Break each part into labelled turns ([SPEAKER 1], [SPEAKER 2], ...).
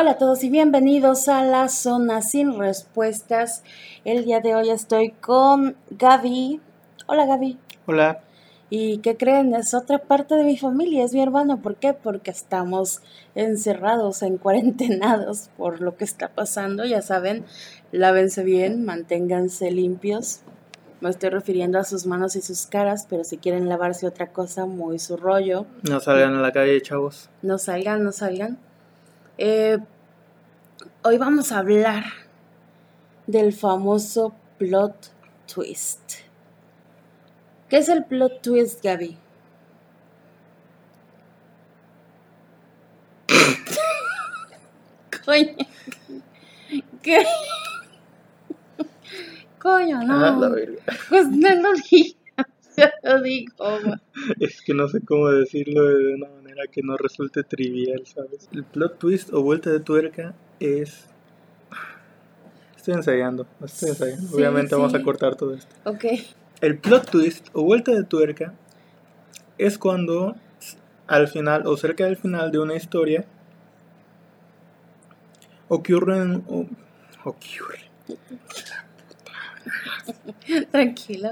[SPEAKER 1] Hola a todos y bienvenidos a la zona sin respuestas. El día de hoy estoy con Gaby. Hola Gaby.
[SPEAKER 2] Hola.
[SPEAKER 1] ¿Y qué creen? Es otra parte de mi familia, es mi hermano. ¿Por qué? Porque estamos encerrados, en cuarentenados por lo que está pasando. Ya saben, lávense bien, manténganse limpios. Me estoy refiriendo a sus manos y sus caras, pero si quieren lavarse otra cosa, muy su rollo.
[SPEAKER 2] No salgan a la calle, chavos.
[SPEAKER 1] No salgan, no salgan. Eh, hoy vamos a hablar del famoso plot twist. ¿Qué es el plot twist, Gaby? Coño. ¿Qué? Coño, no.
[SPEAKER 2] Ah, la verga.
[SPEAKER 1] Pues no lo digas, ya lo digo.
[SPEAKER 2] Es que no sé cómo decirlo de una manera que no resulte trivial, ¿sabes? El plot twist o vuelta de tuerca es... Estoy ensayando, estoy ensayando.
[SPEAKER 1] Sí,
[SPEAKER 2] Obviamente vamos a
[SPEAKER 1] sí.
[SPEAKER 2] cortar todo esto.
[SPEAKER 1] Ok.
[SPEAKER 2] El plot twist o vuelta de tuerca es cuando al final o cerca del final de una historia ocurren... o- ocurre.
[SPEAKER 1] Tranquilo.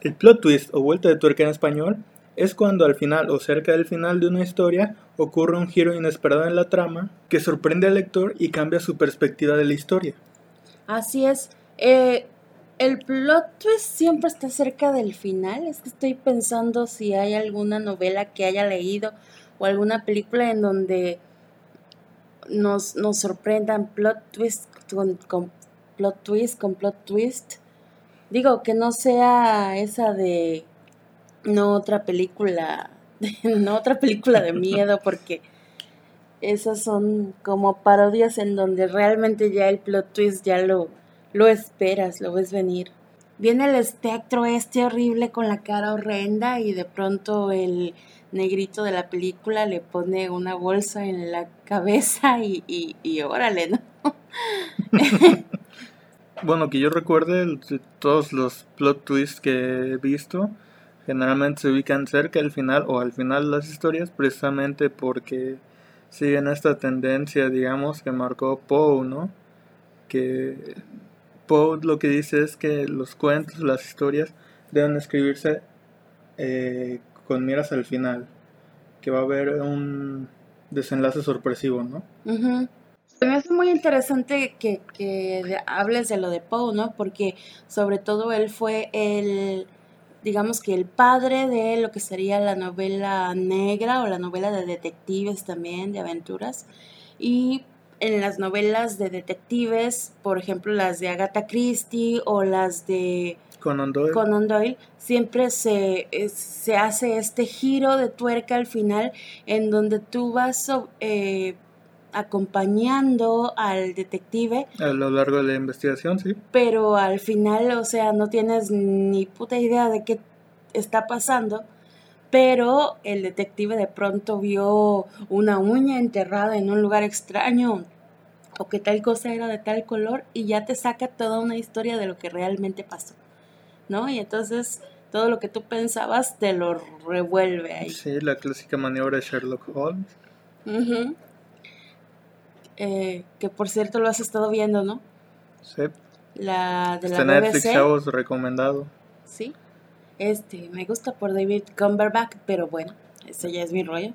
[SPEAKER 2] El plot twist o vuelta de tuerca en español es cuando al final o cerca del final de una historia ocurre un giro inesperado en la trama que sorprende al lector y cambia su perspectiva de la historia.
[SPEAKER 1] Así es. Eh, el plot twist siempre está cerca del final. Es que estoy pensando si hay alguna novela que haya leído o alguna película en donde nos, nos sorprendan plot twist con, plot twist con plot twist. Digo que no sea esa de no otra película, no otra película de miedo porque esas son como parodias en donde realmente ya el plot twist ya lo, lo esperas, lo ves venir. Viene el espectro este horrible con la cara horrenda y de pronto el negrito de la película le pone una bolsa en la cabeza y, y, y órale, ¿no?
[SPEAKER 2] Bueno, que yo recuerde, todos los plot twists que he visto generalmente se ubican cerca del final o al final de las historias precisamente porque siguen esta tendencia, digamos, que marcó Poe, ¿no? Que Poe lo que dice es que los cuentos, las historias deben escribirse eh, con miras al final, que va a haber un desenlace sorpresivo, ¿no?
[SPEAKER 1] Ujú. Se me hace muy interesante que, que hables de lo de Poe, ¿no? Porque sobre todo él fue el, digamos que el padre de lo que sería la novela negra o la novela de detectives también, de aventuras. Y en las novelas de detectives, por ejemplo, las de Agatha Christie o las de
[SPEAKER 2] Conan Doyle.
[SPEAKER 1] Conan Doyle, siempre se, es- se hace este giro de tuerca al final en donde tú vas eh, acompañando al detective,
[SPEAKER 2] A lo largo de la investigación, sí.
[SPEAKER 1] pero al final, o sea, no tienes ni puta idea de qué está pasando, pero el detective de pronto vio una uña enterrada en un lugar extraño o que tal cosa era de tal color y ya te saca toda una historia de lo que realmente pasó, ¿no? Y entonces todo lo que tú pensabas te lo revuelve ahí.
[SPEAKER 2] Sí, la clásica maniobra de Sherlock Holmes.
[SPEAKER 1] Eh, que por cierto lo has estado viendo, ¿no?
[SPEAKER 2] Sí.
[SPEAKER 1] La de la
[SPEAKER 2] Está en Netflix,
[SPEAKER 1] BBC.
[SPEAKER 2] chavos, recomendado.
[SPEAKER 1] Sí. Este, me gusta por David Cumberbatch, pero bueno, ese ya es mi rollo.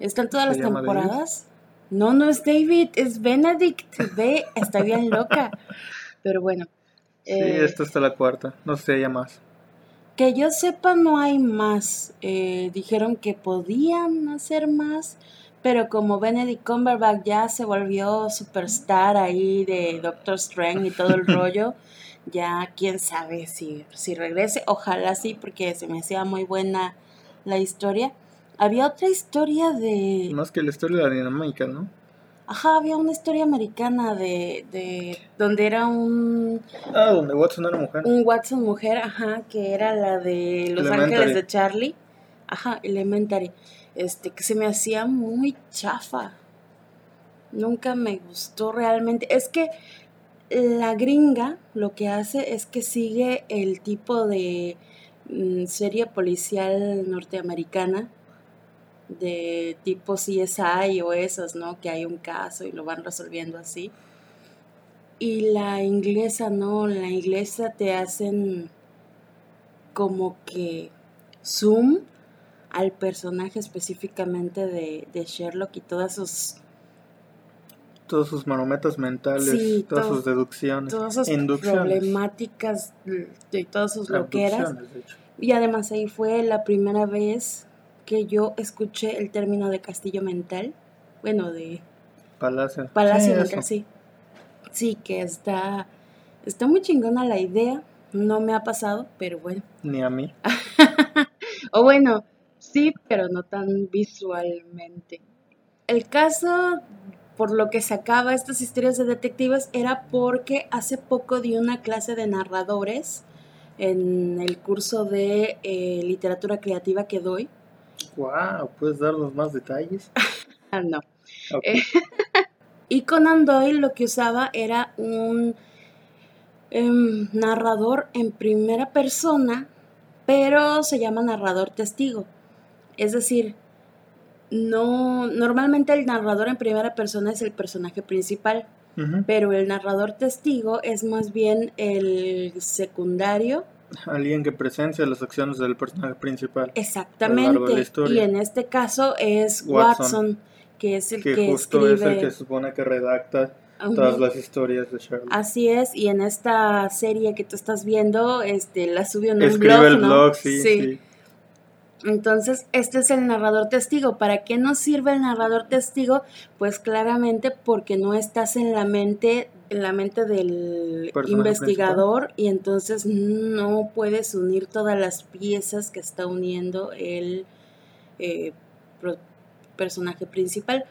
[SPEAKER 1] ¿Están todas
[SPEAKER 2] ¿Se
[SPEAKER 1] las
[SPEAKER 2] llama David?
[SPEAKER 1] temporadas? No, no es David, es Benedict. Ve, está bien loca. Pero bueno.
[SPEAKER 2] Sí,
[SPEAKER 1] eh,
[SPEAKER 2] esta está la cuarta. No sé ya más.
[SPEAKER 1] Que yo sepa, no hay más. Eh, dijeron que podían hacer más, pero como Benedict Cumberbatch ya se volvió superstar ahí de Doctor Strange y todo el rollo, ya quién sabe si, si regrese. Ojalá sí, porque se me hacía muy buena la historia. Había otra historia de...
[SPEAKER 2] Más que la historia de la dinámica, ¿no?
[SPEAKER 1] Ajá, había una historia americana de... de donde era un...
[SPEAKER 2] Ah, donde Watson era mujer.
[SPEAKER 1] un Watson mujer, ajá, que era la de Los
[SPEAKER 2] Elementary.
[SPEAKER 1] Ángeles de Charlie, ajá, Elementary, este, que se me hacía muy chafa. Nunca me gustó realmente. Es que la gringa lo que hace es que sigue el tipo de mm, serie policial norteamericana de tipo CSI o esas, ¿no? Que hay un caso y lo van resolviendo así. Y la inglesa, no, la inglesa te hacen como que zoom al personaje específicamente de, de Sherlock y todas sus
[SPEAKER 2] todos sus marometas mentales, todas sus deducciones,
[SPEAKER 1] todas sus problemáticas y todas sus loqueras. Y además ahí fue la primera vez que yo escuché el término de castillo mental, bueno, de
[SPEAKER 2] palacio.
[SPEAKER 1] Palacio mental, sí. Sí, que está está muy chingona la idea. No me ha pasado, pero bueno.
[SPEAKER 2] Ni a mí.
[SPEAKER 1] o bueno, sí, pero no tan visualmente. El caso por lo que sacaba estas historias de detectives era porque hace poco di una clase de narradores en el curso de eh, literatura creativa que doy.
[SPEAKER 2] Wow, ¿puedes darnos más detalles?
[SPEAKER 1] ah, no. y Conan Doyle lo que usaba era un em, narrador en primera persona, pero se llama narrador testigo. Es decir, no, normalmente el narrador en primera persona es el personaje principal, pero el narrador testigo es más bien el secundario.
[SPEAKER 2] Alguien que presencia las acciones del personaje principal.
[SPEAKER 1] Exactamente. Y en este caso es Watson, que es el que, que justo es
[SPEAKER 2] el que supone que redacta todas las historias de Sherlock.
[SPEAKER 1] Así es, y en esta serie que tú estás viendo, este, la subió en un blog, el blog, sí. sí. Entonces, este es el narrador testigo. ¿Para qué nos sirve el narrador testigo? Pues claramente porque no estás en la mente, en la mente del investigador y entonces no puedes unir todas las piezas que está uniendo el eh, personaje principal.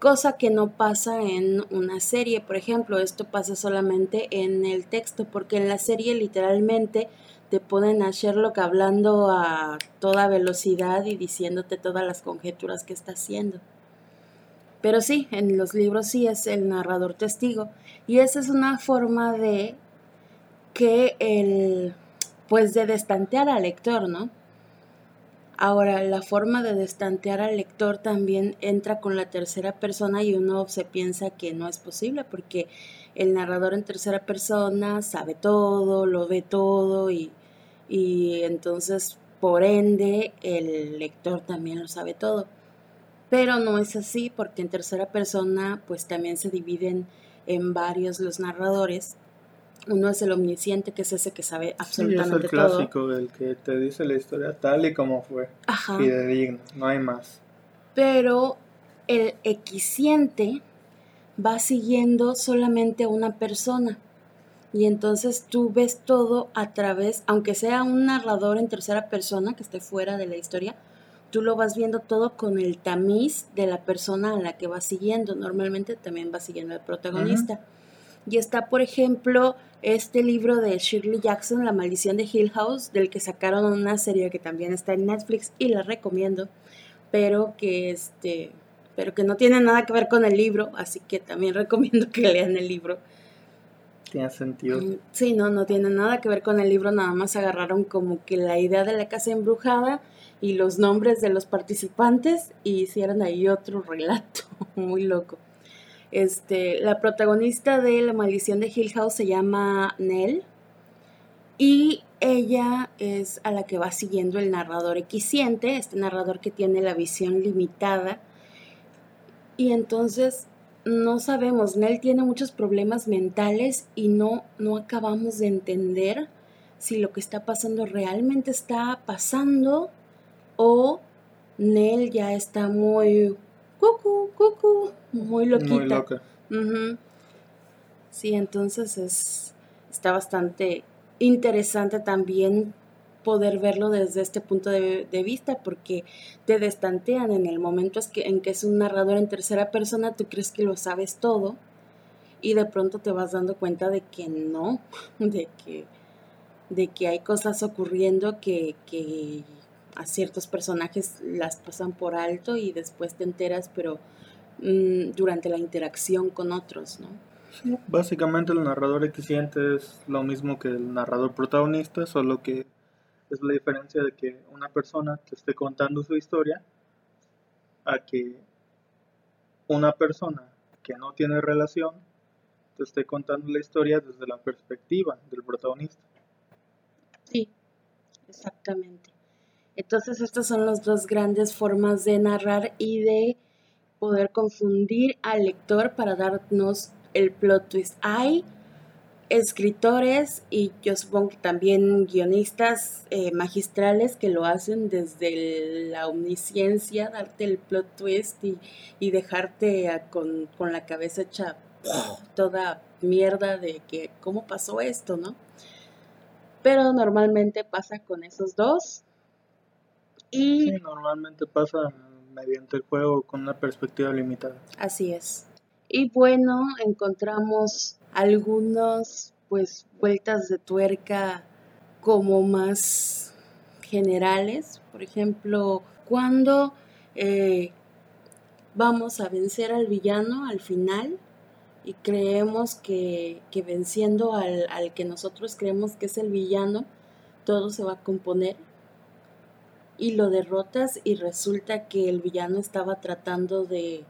[SPEAKER 1] Cosa que no pasa en una serie, por ejemplo, esto pasa solamente en el texto, porque en la serie literalmente te ponen a Sherlock hablando a toda velocidad y diciéndote todas las conjeturas que está haciendo. Pero sí, en los libros sí es el narrador testigo. Y esa es una forma de que el, pues de destantear al lector, ¿no? Ahora, la forma de destantear al lector también entra con la tercera persona y uno se piensa que no es posible porque el narrador en tercera persona sabe todo, lo ve todo y, y entonces por ende el lector también lo sabe todo. Pero no es así porque en tercera persona pues también se dividen en varios los narradores. Uno es el omnisciente, que es ese que sabe absolutamente
[SPEAKER 2] todo. es el clásico, del que te dice la historia tal y como fue. Ajá. Y de digno, no hay más.
[SPEAKER 1] Pero el equiciente va siguiendo solamente a una persona. Y entonces tú ves todo a través, aunque sea un narrador en tercera persona que esté fuera de la historia, tú lo vas viendo todo con el tamiz de la persona a la que vas siguiendo. Normalmente también va siguiendo al protagonista. Y está, por ejemplo, este libro de Shirley Jackson, La maldición de Hill House, del que sacaron una serie que también está en Netflix y la recomiendo, pero que este pero que no tiene nada que ver con el libro, así que también recomiendo que lean el libro.
[SPEAKER 2] Tiene sentido.
[SPEAKER 1] Sí, no, no tiene nada que ver con el libro, nada más agarraron como que la idea de la casa embrujada y los nombres de los participantes y hicieron ahí otro relato muy loco. Este, la protagonista de La maldición de Hill House se llama Nell y ella es a la que va siguiendo el narrador equiciente, este narrador que tiene la visión limitada y entonces no sabemos, Nell tiene muchos problemas mentales y no, no acabamos de entender si lo que está pasando realmente está pasando o Nell ya está muy cucu, cucu, muy loquita. Muy loca. Sí, entonces es, está bastante interesante también poder verlo desde este punto de, vista, porque te destantean en el momento en que es un narrador en tercera persona, tú crees que lo sabes todo y de pronto te vas dando cuenta de que no, de que, de que hay cosas ocurriendo que, que a ciertos personajes las pasan por alto y después te enteras, pero mm, durante la interacción con otros, ¿no?
[SPEAKER 2] básicamente el narrador eficiente es lo mismo que el narrador protagonista, solo que es la diferencia de que una persona te esté contando su historia a que una persona que no tiene relación te esté contando la historia desde la perspectiva del protagonista.
[SPEAKER 1] Sí, exactamente. Entonces estas son las dos grandes formas de narrar y de poder confundir al lector para darnos el plot twist. Escritores y yo supongo que también guionistas eh, magistrales que lo hacen desde la omnisciencia, darte el plot twist y, dejarte con, con, la cabeza hecha toda mierda de que cómo pasó esto, ¿no? Pero normalmente pasa con esos dos.
[SPEAKER 2] Y sí, normalmente pasa mediante el juego con una perspectiva limitada.
[SPEAKER 1] Así es. Y bueno, encontramos algunos pues vueltas de tuerca como más generales. Por ejemplo, cuando eh, vamos a vencer al villano al final y creemos que, venciendo al, al, que nosotros creemos que es el villano, todo se va a componer y lo derrotas y resulta que el villano estaba tratando de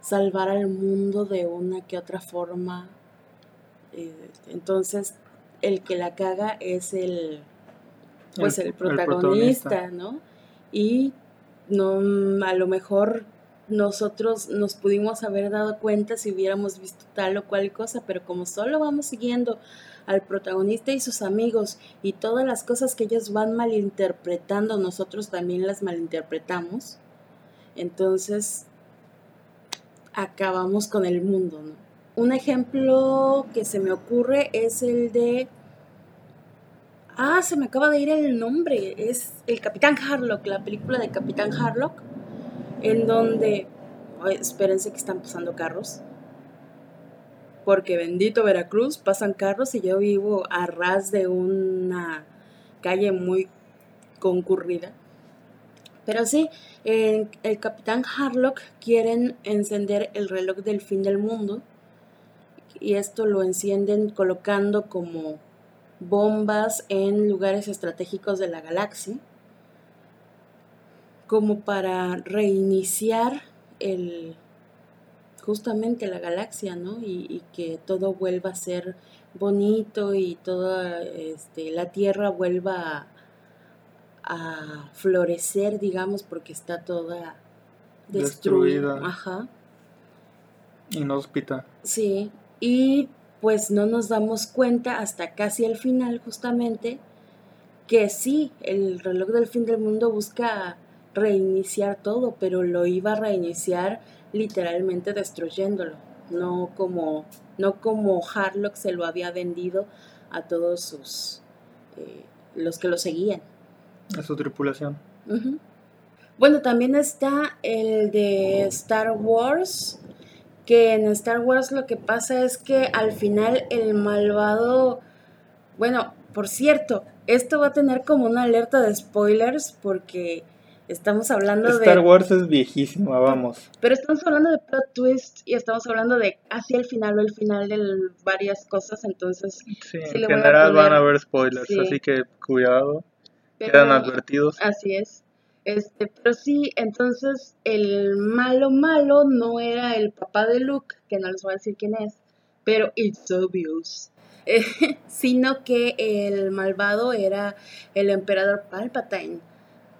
[SPEAKER 1] salvar al mundo de una que otra forma. Eh, entonces, el que la caga es el, pues el, protagonista, ¿no? Y no, a lo mejor nosotros nos pudimos haber dado cuenta si hubiéramos visto tal o cual cosa, pero como solo vamos siguiendo al protagonista y sus amigos y todas las cosas que ellos van malinterpretando, nosotros también las malinterpretamos. Entonces, acabamos con el mundo, ¿no? Un ejemplo que se me ocurre es el de... Ah, se me acaba de ir el nombre. Es el Capitán Harlock, la película de Capitán Harlock, en donde... espérense que están pasando carros porque bendito Veracruz, pasan carros y yo vivo a ras de una calle muy concurrida. Pero sí, el capitán Harlock quieren encender el reloj del fin del mundo y esto lo encienden colocando como bombas en lugares estratégicos de la galaxia como para reiniciar el, justamente la galaxia, ¿no? Y, que todo vuelva a ser bonito y toda este, la Tierra vuelva a, florecer, digamos, porque está toda destruida. destruida. Ajá.
[SPEAKER 2] Inhóspita.
[SPEAKER 1] Sí, y pues no nos damos cuenta hasta casi el final justamente que sí, el reloj del fin del mundo busca reiniciar todo, pero lo iba a reiniciar literalmente destruyéndolo, no como, no como Harlock se lo había vendido a todos sus eh, los que lo seguían.
[SPEAKER 2] A su tripulación.
[SPEAKER 1] Bueno, también está el de Star Wars, que en Star Wars lo que pasa es que al final el malvado, bueno, por cierto, esto va a tener como una alerta de spoilers porque Estamos hablando
[SPEAKER 2] de... Star Wars es viejísima, vamos.
[SPEAKER 1] Pero estamos hablando de plot twist y estamos hablando de hacia el final o el final de varias cosas, entonces...
[SPEAKER 2] Sí, en general van a haber spoilers, así que cuidado, quedan advertidos.
[SPEAKER 1] Así es. Este, pero sí, entonces el malo malo no era el papá de Luke, que no les voy a decir quién es, pero it's obvious. sino que el malvado era el emperador Palpatine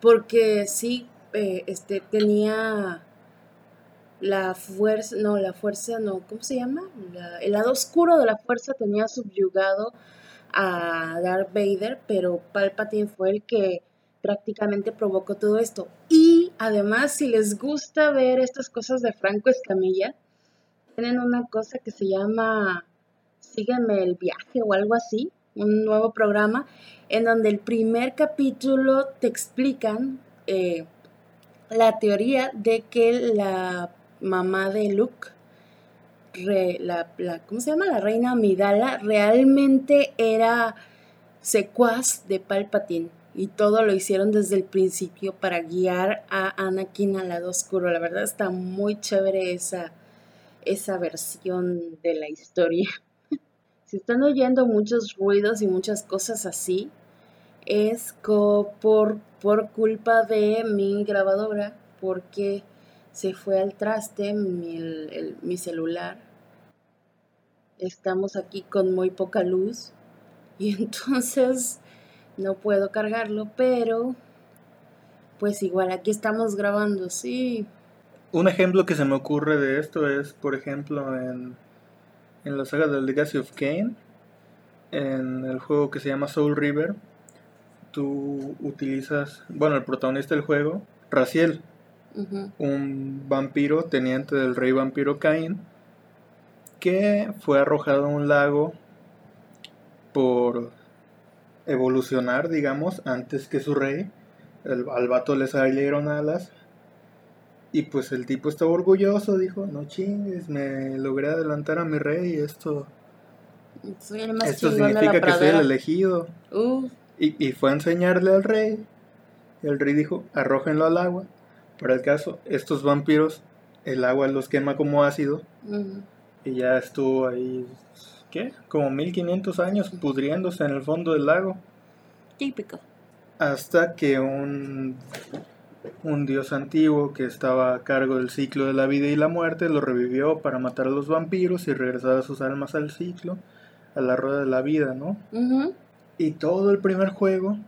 [SPEAKER 1] porque sí, eh, este, tenía la fuerza, no, la fuerza, no, ¿cómo se llama? el lado oscuro de la fuerza tenía subyugado a Darth Vader, pero Palpatine fue el que prácticamente provocó todo esto. Y además, si les gusta ver estas cosas de Franco Escamilla, tienen una cosa que se llama Sígueme el viaje o algo así, un nuevo programa en donde el primer capítulo te explican eh, la teoría de que la mamá de Luke, la, ¿cómo se llama? La reina Amidala, realmente era secuaz de Palpatine. Y todo lo hicieron desde el principio para guiar a Anakin al lado oscuro. La verdad está muy chévere esa, esa versión de la historia. Si están oyendo muchos ruidos y muchas cosas así, es por, por culpa de mi grabadora, porque se fue al traste mi, mi celular. Estamos aquí con muy poca luz y entonces no puedo cargarlo, pero pues igual aquí estamos grabando, sí.
[SPEAKER 2] Un ejemplo que se me ocurre de esto es, por ejemplo, en, en la saga de Legacy of Kane, en el juego que se llama Soul River, tú utilizas, bueno, el protagonista del juego, Raciel, un vampiro teniente del rey vampiro Cain, que fue arrojado a un lago por evolucionar, digamos, antes que su rey. El, al vato le salieron alas. Y pues el tipo estaba orgulloso, dijo, no chingues, me logré adelantar a mi rey, esto... esto significa que soy el elegido. Uh. Y, y, fue a enseñarle al rey. Y el rey dijo, arrójenlo al agua. Para el caso, estos vampiros, el agua los quema como ácido. Y ya estuvo ahí ¿qué? Como 1500 años pudriéndose en el fondo del lago.
[SPEAKER 1] Típico.
[SPEAKER 2] Hasta que un, un dios antiguo que estaba a cargo del ciclo de la vida y la muerte lo revivió para matar a los vampiros y regresar a sus almas al ciclo, a la rueda de la vida, ¿no? Y todo el primer juego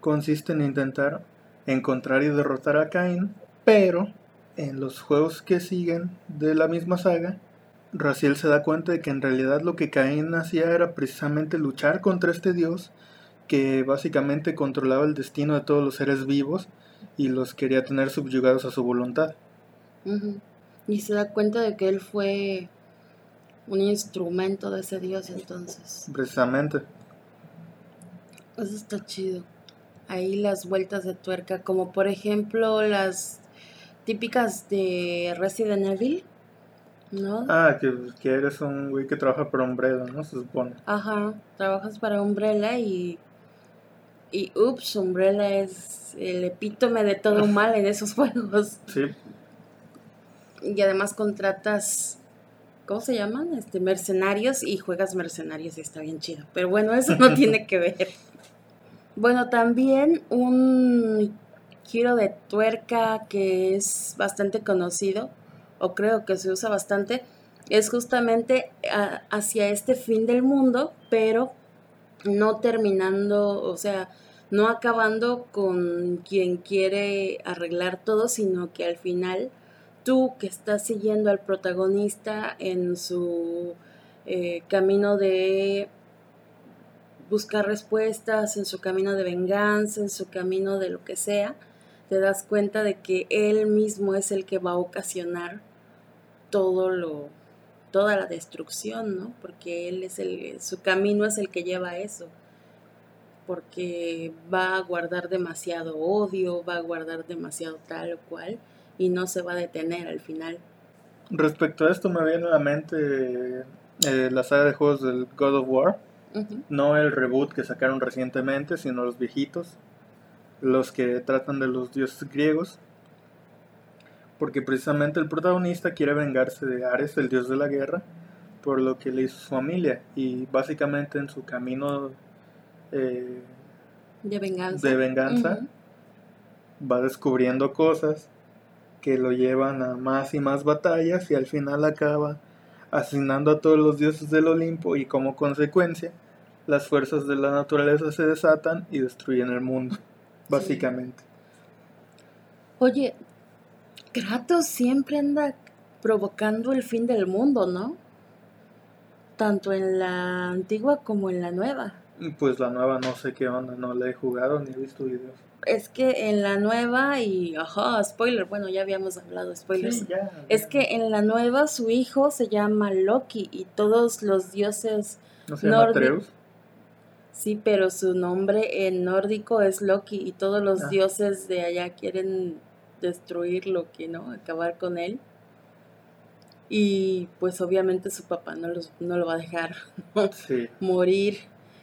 [SPEAKER 2] consiste en intentar encontrar y derrotar a Cain, pero en los juegos que siguen de la misma saga Raciel se da cuenta de que en realidad lo que Caín hacía era precisamente luchar contra este dios que básicamente controlaba el destino de todos los seres vivos y los quería tener subyugados a su voluntad.
[SPEAKER 1] Y se da cuenta de que él fue un instrumento de ese dios entonces.
[SPEAKER 2] Precisamente.
[SPEAKER 1] Eso está chido. Ahí las vueltas de tuerca, como por ejemplo las típicas de Resident Evil ¿no?
[SPEAKER 2] Ah, que, que eres un güey que trabaja para Umbrella, ¿no? Se supone.
[SPEAKER 1] Ajá, trabajas para Umbrella y. Y ups, Umbrella es el epítome de todo mal en esos juegos. Sí. Y además contratas. ¿Cómo se llaman? Este, mercenarios y juegas mercenarios y está bien chido. Pero bueno, eso no tiene que ver. Bueno, también un giro de tuerca que es bastante conocido o creo que se usa bastante, es justamente hacia este fin del mundo, pero no terminando, o sea, no acabando con quien quiere arreglar todo, sino que al final tú que estás siguiendo al protagonista en su eh, camino de buscar respuestas, en su camino de venganza, en su camino de lo que sea, te das cuenta de que él mismo es el que va a ocasionar todo lo, toda la destrucción, ¿no? Porque él es el, su camino es el que lleva a eso. Porque va a guardar demasiado odio, va a guardar demasiado tal o cual, y no se va a detener al final.
[SPEAKER 2] Respecto a esto me viene a la mente eh, la saga de juegos del God of War. No el reboot que sacaron recientemente, sino los viejitos. Los que tratan de los dioses griegos porque precisamente el protagonista quiere vengarse de Ares, el dios de la guerra, por lo que le hizo su familia y básicamente en su camino
[SPEAKER 1] eh, de venganza,
[SPEAKER 2] de venganza va descubriendo cosas que lo llevan a más y más batallas y al final acaba asesinando a todos los dioses del Olimpo y como consecuencia las fuerzas de la naturaleza se desatan y destruyen el mundo, básicamente.
[SPEAKER 1] Oye, Kratos siempre anda provocando el fin del mundo, ¿no? Tanto en la antigua como en la nueva.
[SPEAKER 2] Pues la nueva no sé qué onda, no la he jugado ni he visto videos.
[SPEAKER 1] Es que en la nueva y, ajá, spoiler, bueno, ya habíamos hablado spoilers. Sí, ya, Es que en la nueva su hijo se llama Loki y todos los dioses
[SPEAKER 2] ¿No se llama?
[SPEAKER 1] Sí, pero su nombre en nórdico es Loki y todos los ah. dioses de allá quieren destruir lo que ¿no? Acabar con él. Y pues obviamente su papá no, no lo va a dejar morir.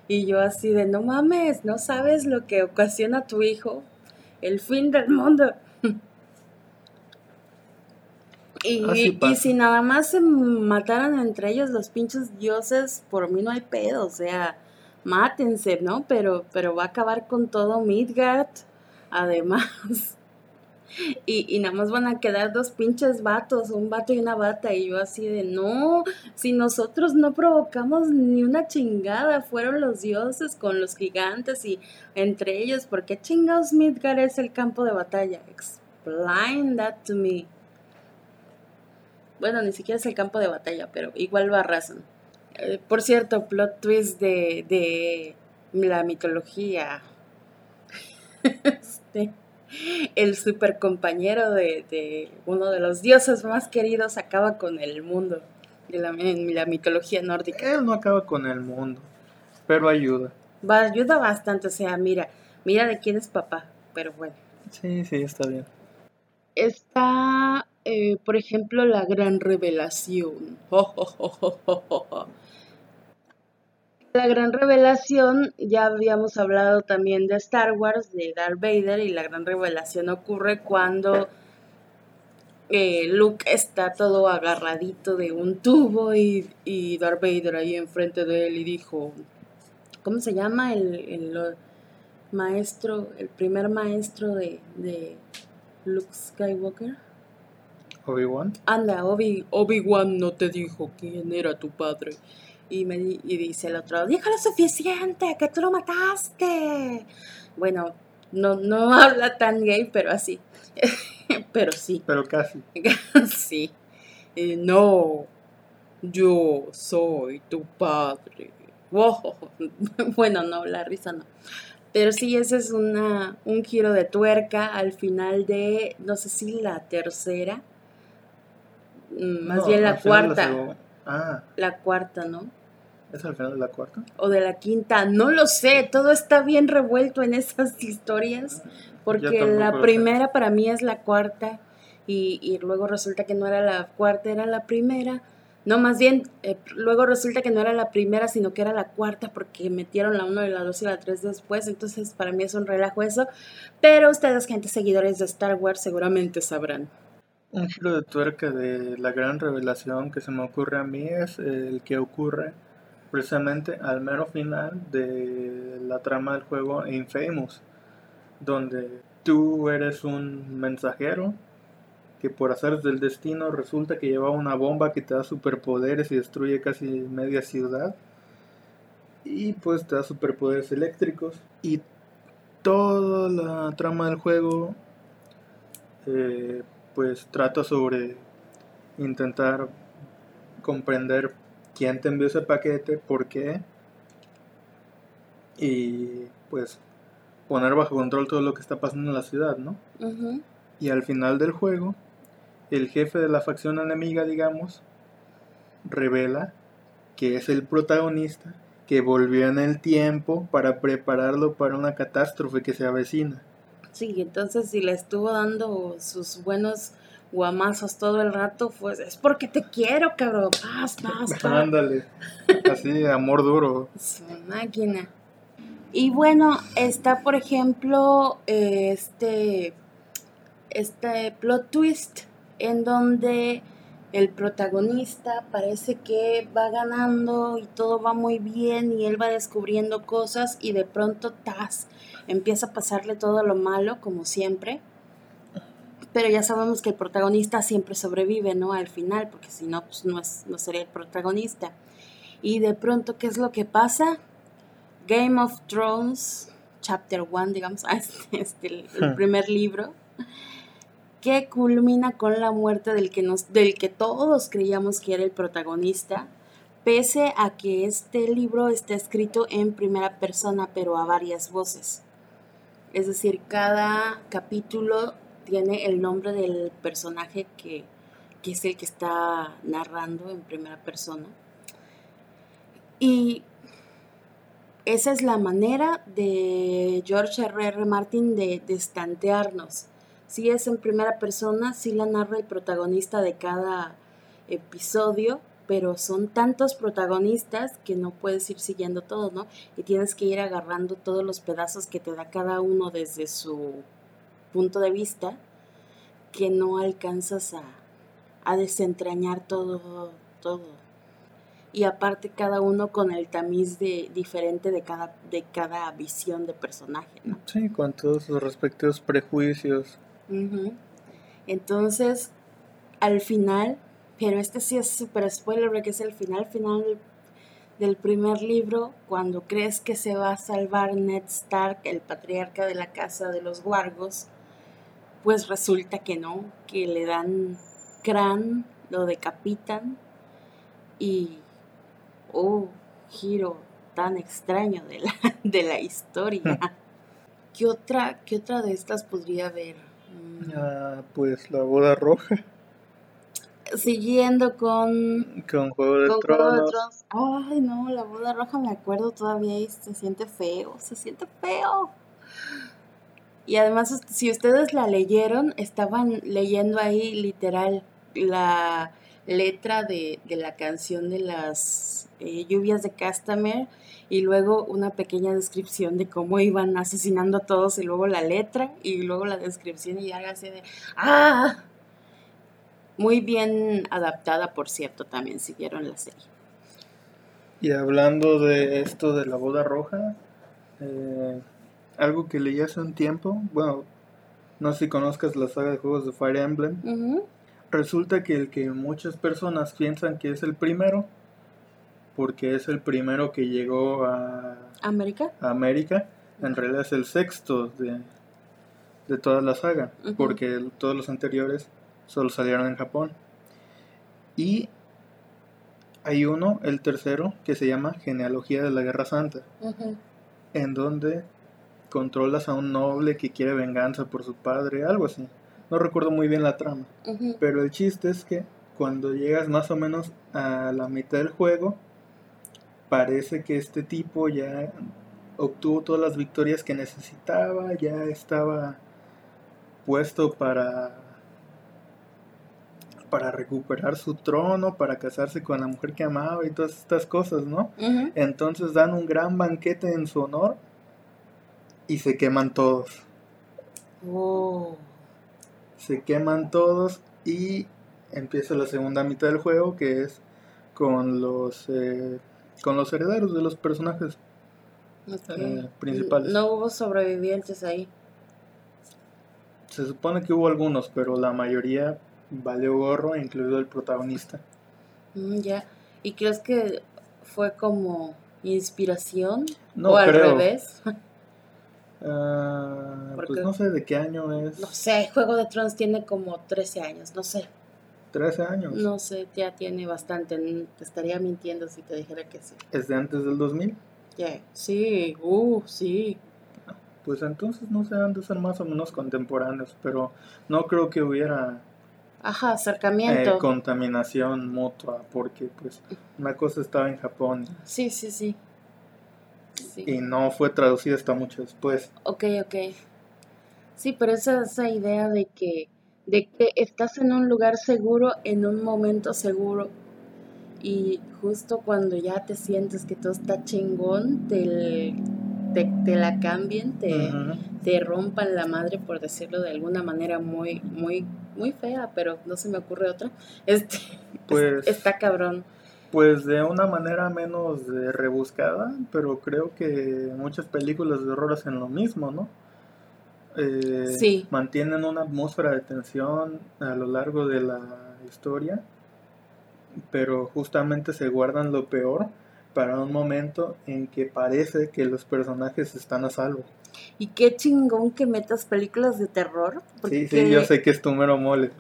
[SPEAKER 1] Y yo así de, no mames, no sabes lo que ocasiona a tu hijo. El fin del mundo. y, y, si nada más se mataran entre ellos los pinches dioses, por mí no hay pedo. O sea, mátense, ¿no? Pero, pero va a acabar con todo Midgard. Además. Y, nada más van a quedar dos pinches vatos, un vato y una bata. Y yo así de, no, si nosotros no provocamos ni una chingada, fueron los dioses con los gigantes y entre ellos, ¿por qué chingados Midgar es el campo de batalla? Explain that to me. Bueno, ni siquiera es el campo de batalla, pero igual lo arrasan. Eh, por cierto, plot twist de, de la mitología. este el super compañero de, uno de los dioses más queridos acaba con el mundo de la, en la mitología nórdica.
[SPEAKER 2] Él no acaba con el mundo, pero ayuda.
[SPEAKER 1] Va, ayuda bastante, o sea, mira, mira de quién es papá, pero bueno.
[SPEAKER 2] Sí, sí, está bien.
[SPEAKER 1] Está, eh, por ejemplo, la gran revelación. La gran revelación, ya habíamos hablado también de Star Wars, de Darth Vader, y la gran revelación ocurre cuando eh, Luke está todo agarradito de un tubo y, y, Darth Vader ahí enfrente de él y dijo, ¿cómo se llama el, el maestro, el primer maestro de, de Luke Skywalker?
[SPEAKER 2] Obi-Wan.
[SPEAKER 1] Anda, Obi, Obi-Wan no te dijo quién era tu padre. Y, me, y dice el otro, dijo lo suficiente, que tú lo mataste. Bueno, no, no habla tan gay, pero así. pero sí.
[SPEAKER 2] Pero casi.
[SPEAKER 1] sí. no, yo soy tu padre. bueno, no, la risa no. Pero sí, ese es una, un giro de tuerca al final de, no sé si la tercera, mm, más bien la cuarta. La, ah. la cuarta, ¿no?
[SPEAKER 2] ¿Es al final de la cuarta?
[SPEAKER 1] O de la quinta, no lo sé, todo está bien revuelto en esas historias, porque la primera para mí es la cuarta y, y, luego resulta que no era la cuarta, era la primera. No, más bien, eh, luego resulta que no era la primera, sino que era la cuarta, porque metieron la 1 y la 2 y la 3 después, entonces para mí es un relajo eso, pero ustedes, gente seguidores de Star Wars, seguramente sabrán.
[SPEAKER 2] Un giro de tuerca de la gran revelación que se me ocurre a mí es el que ocurre precisamente al mero final de la trama del juego Infamous, donde tú eres un mensajero que por hacer del destino resulta que lleva una bomba que te da superpoderes y destruye casi media ciudad. Y pues te da superpoderes eléctricos. Y toda la trama del juego eh, pues trata sobre intentar comprender quién te envió ese paquete, por qué, y pues poner bajo control todo lo que está pasando en la ciudad, ¿no? Y al final del juego, el jefe de la facción enemiga, digamos, revela que es el protagonista que volvió en el tiempo para prepararlo para una catástrofe que se avecina.
[SPEAKER 1] Sí, entonces si le estuvo dando sus buenos guamazos todo el rato, pues es porque te quiero, cabrón. Paz, paz, paz.
[SPEAKER 2] Ándale. Así, amor duro.
[SPEAKER 1] Es máquina. Y bueno, está por ejemplo este, este plot twist en donde el protagonista parece que va ganando y todo va muy bien y él va descubriendo cosas y de pronto tas empieza a pasarle todo lo malo como siempre pero ya sabemos que el protagonista siempre sobrevive, ¿no? Al final, porque si no, pues no, es, no sería el protagonista. Y de pronto, ¿qué es lo que pasa? Game of Thrones, Chapter 1, digamos, este, este, el, el, hmm. primer libro, que culmina con la muerte del que, nos, del que todos creíamos que era el protagonista, pese a que este libro está escrito en primera persona, pero a varias voces. Es decir, cada capítulo tiene el nombre del personaje que, es el que está narrando en primera persona. Y esa es la manera de George R. R. Martin de, de estantearnos. Si es en primera persona, si la narra el protagonista de cada episodio, pero son tantos protagonistas que no puedes ir siguiendo todos, ¿no? Y tienes que ir agarrando todos los pedazos que te da cada uno desde su punto de vista que no alcanzas a, a desentrañar todo, todo. Y aparte cada uno con el tamiz de, diferente de cada, de cada visión de personaje, ¿no?
[SPEAKER 2] Sí, con todos los respectivos prejuicios.
[SPEAKER 1] Entonces, al final, pero este sí es súper spoiler porque es el final, final del primer libro, cuando crees que se va a salvar Ned Stark, el patriarca de la casa de los Wargos, pues resulta que no, que le dan crán, lo decapitan y, oh, giro tan extraño de la, de la historia. ¿Qué otra, ¿Qué otra de estas podría haber? Mm,
[SPEAKER 2] Ah, pues la boda roja
[SPEAKER 1] Siguiendo con
[SPEAKER 2] con Juego de
[SPEAKER 1] Con Juego de
[SPEAKER 2] Tronos.
[SPEAKER 1] Ay, no, la boda roja me acuerdo todavía y se siente feo, se siente feo. Y además, si ustedes la leyeron, estaban leyendo ahí literal la letra de, de la canción de las eh, lluvias de Castamere y luego una pequeña descripción de cómo iban asesinando a todos y luego la letra y luego la descripción y algo así de ¡Ah! Muy bien adaptada, por cierto, también siguieron la serie.
[SPEAKER 2] Y hablando de esto de la boda roja, eh, algo que leí hace un tiempo, bueno, no sé si conozcas la saga de juegos de Fire Emblem, resulta que el que muchas personas piensan que es el primero, porque es el primero que llegó a,
[SPEAKER 1] América.
[SPEAKER 2] a América, en realidad es el sexto de, de toda la saga, porque todos los anteriores solo salieron en Japón. Y hay uno, el tercero, que se llama Genealogía de la Guerra Santa, en donde controlas a un noble que quiere venganza por su padre, algo así. No recuerdo muy bien la trama, pero el chiste es que cuando llegas más o menos a la mitad del juego, parece que este tipo ya obtuvo todas las victorias que necesitaba, ya estaba puesto para para recuperar su trono, para casarse con la mujer que amaba y todas estas cosas, ¿no? Entonces dan un gran banquete en su honor y se queman todos.
[SPEAKER 1] Oh.
[SPEAKER 2] Se queman todos y empieza la segunda mitad del juego que es con los eh, con los herederos de los personajes. Eh, principales.
[SPEAKER 1] No hubo sobrevivientes ahí.
[SPEAKER 2] Se supone que hubo algunos, pero la mayoría valió gorro, incluido el protagonista.
[SPEAKER 1] Mm, ya. ¿Y crees que fue como inspiración?
[SPEAKER 2] No
[SPEAKER 1] ¿O al
[SPEAKER 2] creo.
[SPEAKER 1] revés?
[SPEAKER 2] Ah,
[SPEAKER 1] ¿Por
[SPEAKER 2] pues no sé de qué año es.
[SPEAKER 1] No sé, Juego de Tronos tiene como 13 años, no sé.
[SPEAKER 2] 13 años.
[SPEAKER 1] No sé, ya tiene bastante. Te estaría mintiendo si te dijera que sí.
[SPEAKER 2] Es de antes del 2000.
[SPEAKER 1] Ya, Sí, uh, sí.
[SPEAKER 2] Pues entonces no sé, han de ser más o menos contemporáneos, pero no creo que hubiera
[SPEAKER 1] Ajá,
[SPEAKER 2] eh,
[SPEAKER 1] acercamiento.
[SPEAKER 2] contaminación mutua, porque pues una cosa estaba en Japón
[SPEAKER 1] Sí, sí, sí. Sí.
[SPEAKER 2] y no fue traducida hasta mucho después.
[SPEAKER 1] Ok, ok. Sí, pero esa, esa idea de que, de que estás en un lugar seguro, en un momento seguro, y justo cuando ya te sientes que todo está chingón, te, te, te la cambien, te, te rompan la madre, por decirlo de alguna manera muy, muy, muy fea, pero no se me ocurre otra. Este,
[SPEAKER 2] Pues-
[SPEAKER 1] está cabrón.
[SPEAKER 2] Pues de una manera menos eh, rebuscada, pero creo que muchas películas de horror hacen lo mismo, ¿no? Eh,
[SPEAKER 1] Sí.
[SPEAKER 2] Mantienen una atmósfera de tensión a lo largo de la historia, pero justamente se guardan lo peor para un momento en que parece que los personajes están a salvo.
[SPEAKER 1] Y qué chingón que metas películas de terror.
[SPEAKER 2] Sí, sí, yo sé que es tu mero mole.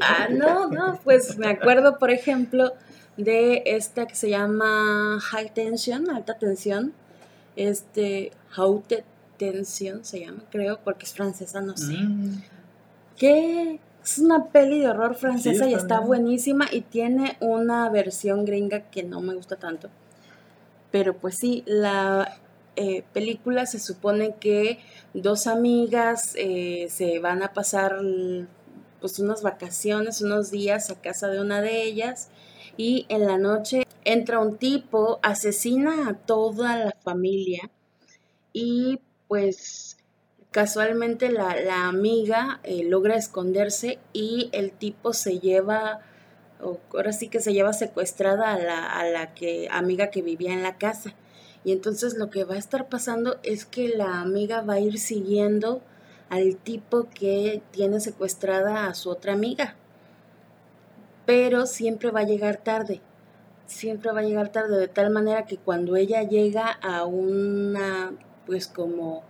[SPEAKER 1] Ah, no, no, pues me acuerdo, por ejemplo, de esta que se llama High Tension, alta tensión. Este, Haute Tension se llama, creo, porque es francesa, no sé.
[SPEAKER 2] Mm,
[SPEAKER 1] Que es una peli de horror francesa
[SPEAKER 2] Sí,
[SPEAKER 1] y
[SPEAKER 2] está
[SPEAKER 1] está
[SPEAKER 2] bien.
[SPEAKER 1] buenísima y tiene una versión gringa que no me gusta tanto. Pero pues sí, la eh, película se supone que dos amigas eh, se van a pasar pues unas vacaciones, unos días a casa de una de ellas y en la noche entra un tipo, asesina a toda la familia y pues casualmente la, la amiga eh, logra esconderse y el tipo se lleva, ahora sí que se lleva secuestrada a la, a la que, amiga que vivía en la casa. Y entonces lo que va a estar pasando es que la amiga va a ir siguiendo al tipo que tiene secuestrada a su otra amiga. Pero siempre va a llegar tarde. Siempre va a llegar tarde de tal manera que cuando ella llega a una, pues como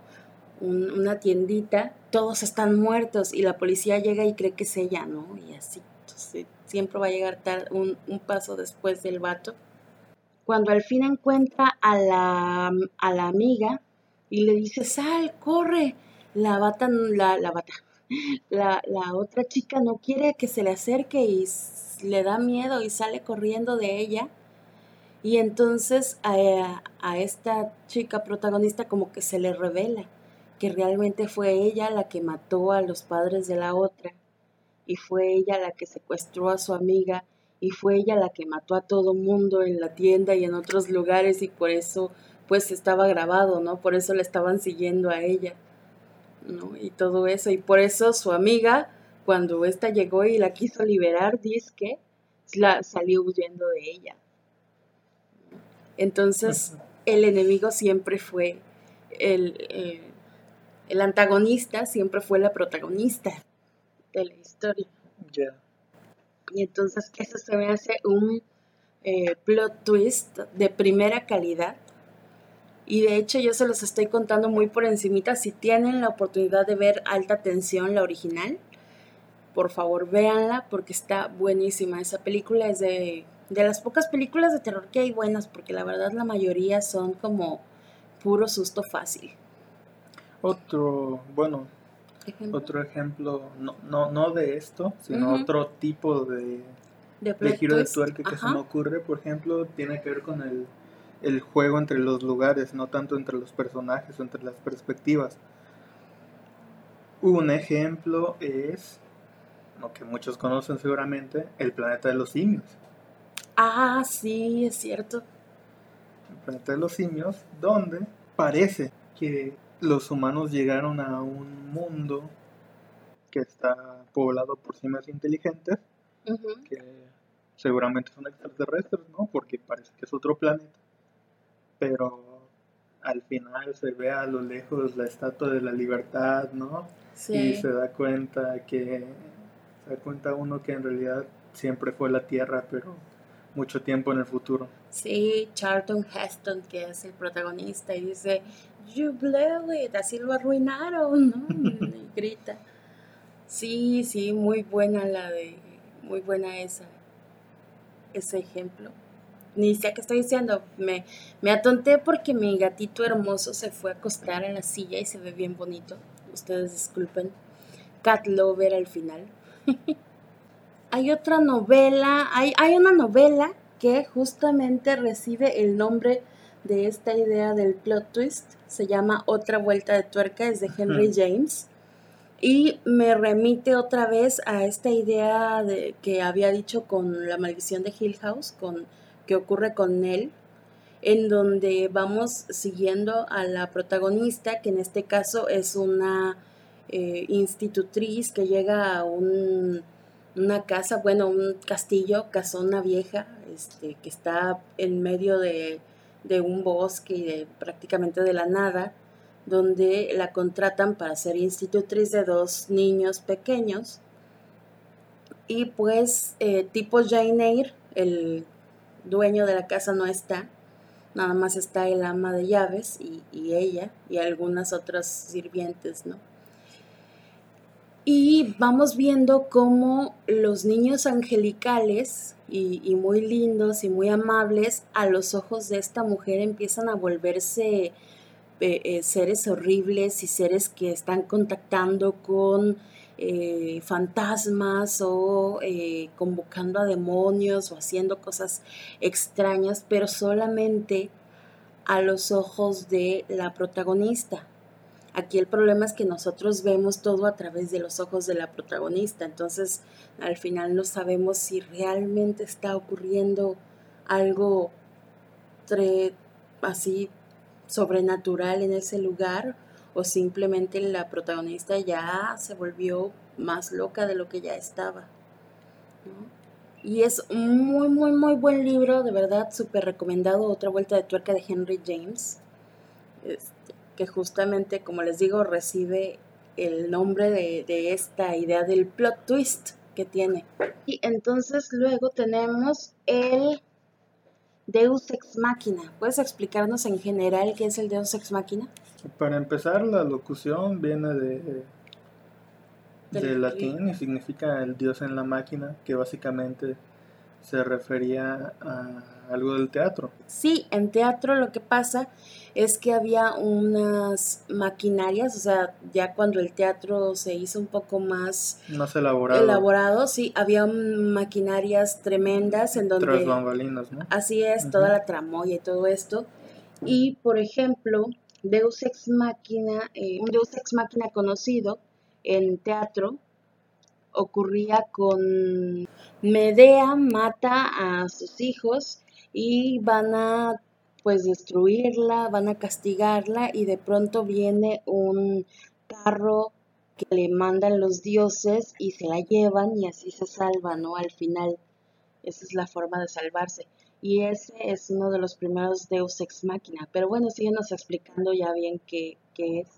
[SPEAKER 1] una tiendita, todos están muertos y la policía llega y cree que es ella, ¿no? Y así. Entonces, siempre va a llegar tarde, un, un paso después del vato. Cuando al fin encuentra a la, a la amiga y le dice, sal, corre, la bata, la, la bata, la, la otra chica no quiere que se le acerque y le da miedo y sale corriendo de ella. Y entonces a, a, esta chica protagonista como que se le revela que realmente fue ella la que mató a los padres de la otra y fue ella la que secuestró a su amiga y fue ella la que mató a todo mundo en la tienda y en otros lugares y por eso pues estaba grabado, ¿no? Por eso le estaban siguiendo a ella, ¿no? Y todo eso. Y por eso su amiga, cuando ésta llegó y la quiso liberar, dice que la salió huyendo de ella. Entonces, el enemigo siempre fue el, el, antagonista, siempre fue la protagonista de la historia. Y entonces, eso se me hace un eh, plot twist de primera calidad y de hecho yo se los estoy contando muy por encimita. Si tienen la oportunidad de ver Alta Tensión, la original, por favor véanla porque está buenísima. Esa película es de, de las pocas películas de terror que hay buenas porque la verdad la mayoría son como puro susto fácil.
[SPEAKER 2] Otro, bueno, otro ejemplo, no, no, no de esto, sino otro tipo de, de, giro de tuerca que se me ocurre, por ejemplo, tiene que ver con el el juego entre los lugares, no tanto entre los personajes o entre las perspectivas. Un ejemplo es, lo que muchos conocen seguramente, el planeta de los simios.
[SPEAKER 1] Ah, sí, es cierto.
[SPEAKER 2] El planeta de los simios, donde parece que los humanos llegaron a un mundo que está poblado por simios inteligentes, que seguramente son extraterrestres, ¿no? Porque parece que es otro planeta pero al final se ve a lo lejos la estatua de la libertad, ¿no? Sí. Y se da cuenta que, se da cuenta uno que en realidad siempre fue la Tierra, pero mucho tiempo en el futuro.
[SPEAKER 1] Sí, Charlton Heston, que es el protagonista, y dice, You blew it, así lo arruinaron, ¿no? y grita. Sí, sí, muy buena la de, muy buena esa, ese ejemplo ni sé qué estoy diciendo. Me, me atonté porque mi gatito hermoso se fue a acostar en la silla y se ve bien bonito. Ustedes disculpen. Cat Lover al final. hay otra novela, hay, hay una novela que justamente recibe el nombre de esta idea del plot twist. Se llama Otra Vuelta de Tuerca, es de Henry James. Y me remite otra vez a esta idea de, que había dicho con La Maldición de Hill House, con que ocurre con él, en donde vamos siguiendo a la protagonista, que en este caso es una eh, institutriz que llega a un, una casa, bueno, un castillo, casona vieja, este, que está en medio de, de un bosque y de, prácticamente de la nada, donde la contratan para ser institutriz de dos niños pequeños. Y pues, eh, tipo Jane el dueño de la casa no está, nada más está el ama de llaves y, ella y algunas otras sirvientes, ¿no? Y vamos viendo cómo los niños angelicales y, muy lindos y muy amables a los ojos de esta mujer empiezan a volverse eh, eh, seres horribles y seres que están contactando con eh, fantasmas o eh, convocando a demonios o haciendo cosas extrañas, pero solamente a los ojos de la protagonista. Aquí el problema es que nosotros vemos todo a través de los ojos de la protagonista, entonces al final no sabemos si realmente está ocurriendo algo así sobrenatural en ese lugar o simplemente la protagonista ya se volvió más loca de lo que ya estaba. Y es un muy, muy, muy buen libro, de verdad, súper recomendado. Otra vuelta de tuerca de Henry James, que justamente, como les digo, recibe el nombre de, de esta idea del plot twist que tiene. Y entonces luego tenemos el Deus Ex Machina. ¿Puedes explicarnos en general qué es el Deus Ex Machina?
[SPEAKER 2] Para empezar, la locución viene de, de
[SPEAKER 1] Del-
[SPEAKER 2] latín y significa el dios en la máquina, que básicamente se refería a algo del teatro.
[SPEAKER 1] Sí, en teatro lo que pasa es que había unas maquinarias, o sea, ya cuando el teatro se hizo un poco más
[SPEAKER 2] Más elaborado,
[SPEAKER 1] elaborado, sí, había maquinarias tremendas en
[SPEAKER 2] tras
[SPEAKER 1] donde
[SPEAKER 2] bambalinas, ¿no?
[SPEAKER 1] así es toda la tramoya y todo esto. Y por ejemplo, Deus Ex Machina, eh, un Deus Ex Machina conocido en teatro ocurría con Medea mata a sus hijos y van a pues destruirla, van a castigarla y de pronto viene un carro que le mandan los dioses y se la llevan y así se salva, ¿no? Al final, esa es la forma de salvarse. Y ese es uno de los primeros Deus Ex Machina. Pero bueno, síguenos explicando ya bien qué, qué es.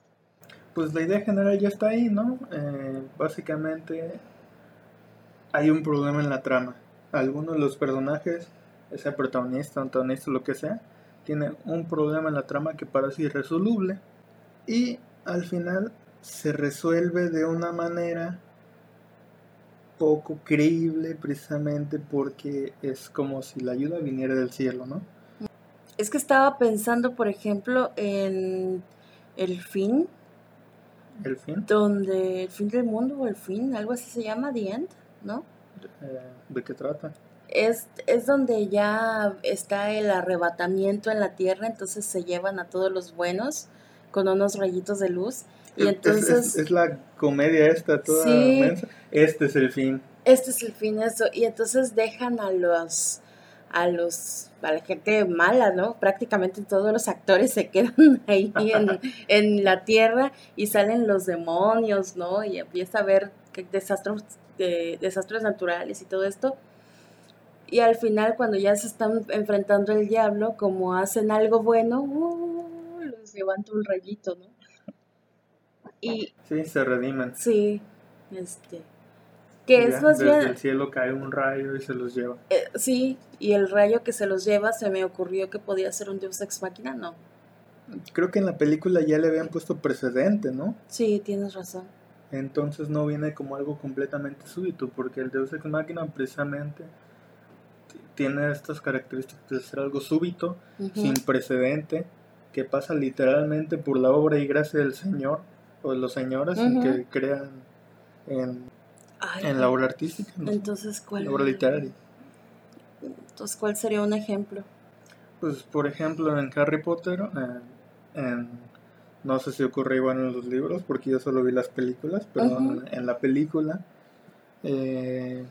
[SPEAKER 2] Pues la idea general ya está ahí, ¿no? Eh, básicamente hay un problema en la trama. Algunos de los personajes, ese protagonista, antagonista, lo que sea, tiene un problema en la trama que parece irresoluble y al final se resuelve de una manera poco creíble precisamente porque es como si la ayuda viniera del cielo, ¿no?
[SPEAKER 1] Es que estaba pensando, por ejemplo, en el fin,
[SPEAKER 2] El fin.
[SPEAKER 1] donde el fin del mundo o el fin, algo así se llama, The End, ¿no?
[SPEAKER 2] eh, ¿De qué trata?
[SPEAKER 1] Es, es donde ya está el arrebatamiento en la tierra, entonces se llevan a todos los buenos con unos rayitos de luz. Y
[SPEAKER 2] Es- es-
[SPEAKER 1] entonces,
[SPEAKER 2] es, es la comedia esta toda
[SPEAKER 1] Sí.
[SPEAKER 2] mensa. Este es el fin.
[SPEAKER 1] este es el fin, eso. Y entonces dejan a los, a los, a la gente mala, ¿no? Prácticamente todos los actores se quedan ahí en, en la tierra y salen los demonios, ¿no? Y empieza a ver desastres, de- desastres naturales y todo esto. Y al final, cuando ya se están enfrentando al diablo, como hacen algo bueno, ¡uh! los levanta un rayito, ¿no? Y
[SPEAKER 2] Sí, se redimen.
[SPEAKER 1] sí, este, que es
[SPEAKER 2] Ya,
[SPEAKER 1] más
[SPEAKER 2] desde
[SPEAKER 1] bien,
[SPEAKER 2] el cielo cae un rayo y se los lleva.
[SPEAKER 1] eh, sí, y el rayo que se los lleva, se me ocurrió que podía ser un Deus Ex Machina, ¿no?
[SPEAKER 2] Creo que en la película ya le habían puesto precedente, ¿no?
[SPEAKER 1] Sí, tienes razón.
[SPEAKER 2] Entonces no viene como algo completamente súbito, porque el Deus Ex Machina precisamente tiene estas características de ser algo súbito, sin precedente, que pasa literalmente por la obra y gracia del Señor o de los señores sin
[SPEAKER 1] Ujú.
[SPEAKER 2] que crean en,
[SPEAKER 1] Ay,
[SPEAKER 2] en la obra artística, ¿no?
[SPEAKER 1] Entonces, ¿cuál?
[SPEAKER 2] la obra literaria.
[SPEAKER 1] Entonces, ¿cuál sería un ejemplo?
[SPEAKER 2] Pues, por ejemplo, en Harry Potter, eh, en- no sé si ocurre igual en los libros, porque yo solo vi las películas, pero en, en la película, eh,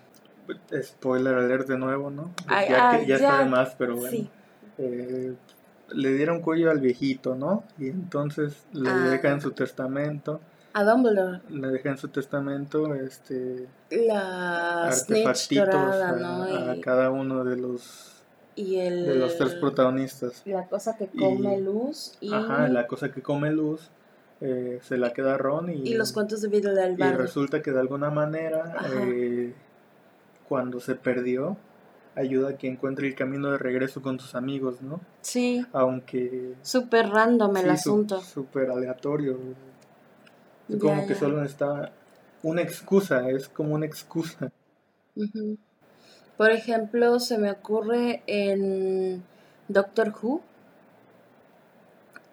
[SPEAKER 2] spoiler alert de nuevo, ¿no?
[SPEAKER 1] Ay,
[SPEAKER 2] ya
[SPEAKER 1] ay,
[SPEAKER 2] que ya
[SPEAKER 1] ya,
[SPEAKER 2] sabe más, pero bueno.
[SPEAKER 1] Sí.
[SPEAKER 2] eh, le dieron cuello al viejito, ¿no? Y entonces le
[SPEAKER 1] Ah.
[SPEAKER 2] deja en su testamento,
[SPEAKER 1] A Dumbledore.
[SPEAKER 2] le deja en su testamento, este,
[SPEAKER 1] La snitch
[SPEAKER 2] artefactitos
[SPEAKER 1] dorada,
[SPEAKER 2] a,
[SPEAKER 1] ¿no?
[SPEAKER 2] a
[SPEAKER 1] Y,
[SPEAKER 2] cada uno de los,
[SPEAKER 1] y el...
[SPEAKER 2] de los tres protagonistas.
[SPEAKER 1] La cosa que come
[SPEAKER 2] Y-
[SPEAKER 1] luz y,
[SPEAKER 2] Ajá, la cosa que come luz eh, se la queda Ron y,
[SPEAKER 1] y los cuentos de vida del
[SPEAKER 2] y resulta que de alguna manera eh, cuando se perdió ayuda a que encuentre el camino de regreso con sus amigos, ¿no?
[SPEAKER 1] Sí,
[SPEAKER 2] Aunque
[SPEAKER 1] súper random el
[SPEAKER 2] sí, su-
[SPEAKER 1] asunto.
[SPEAKER 2] súper aleatorio. Es
[SPEAKER 1] Ya,
[SPEAKER 2] como que solo está una excusa, es como una excusa.
[SPEAKER 1] Por ejemplo, se me ocurre en Doctor Who,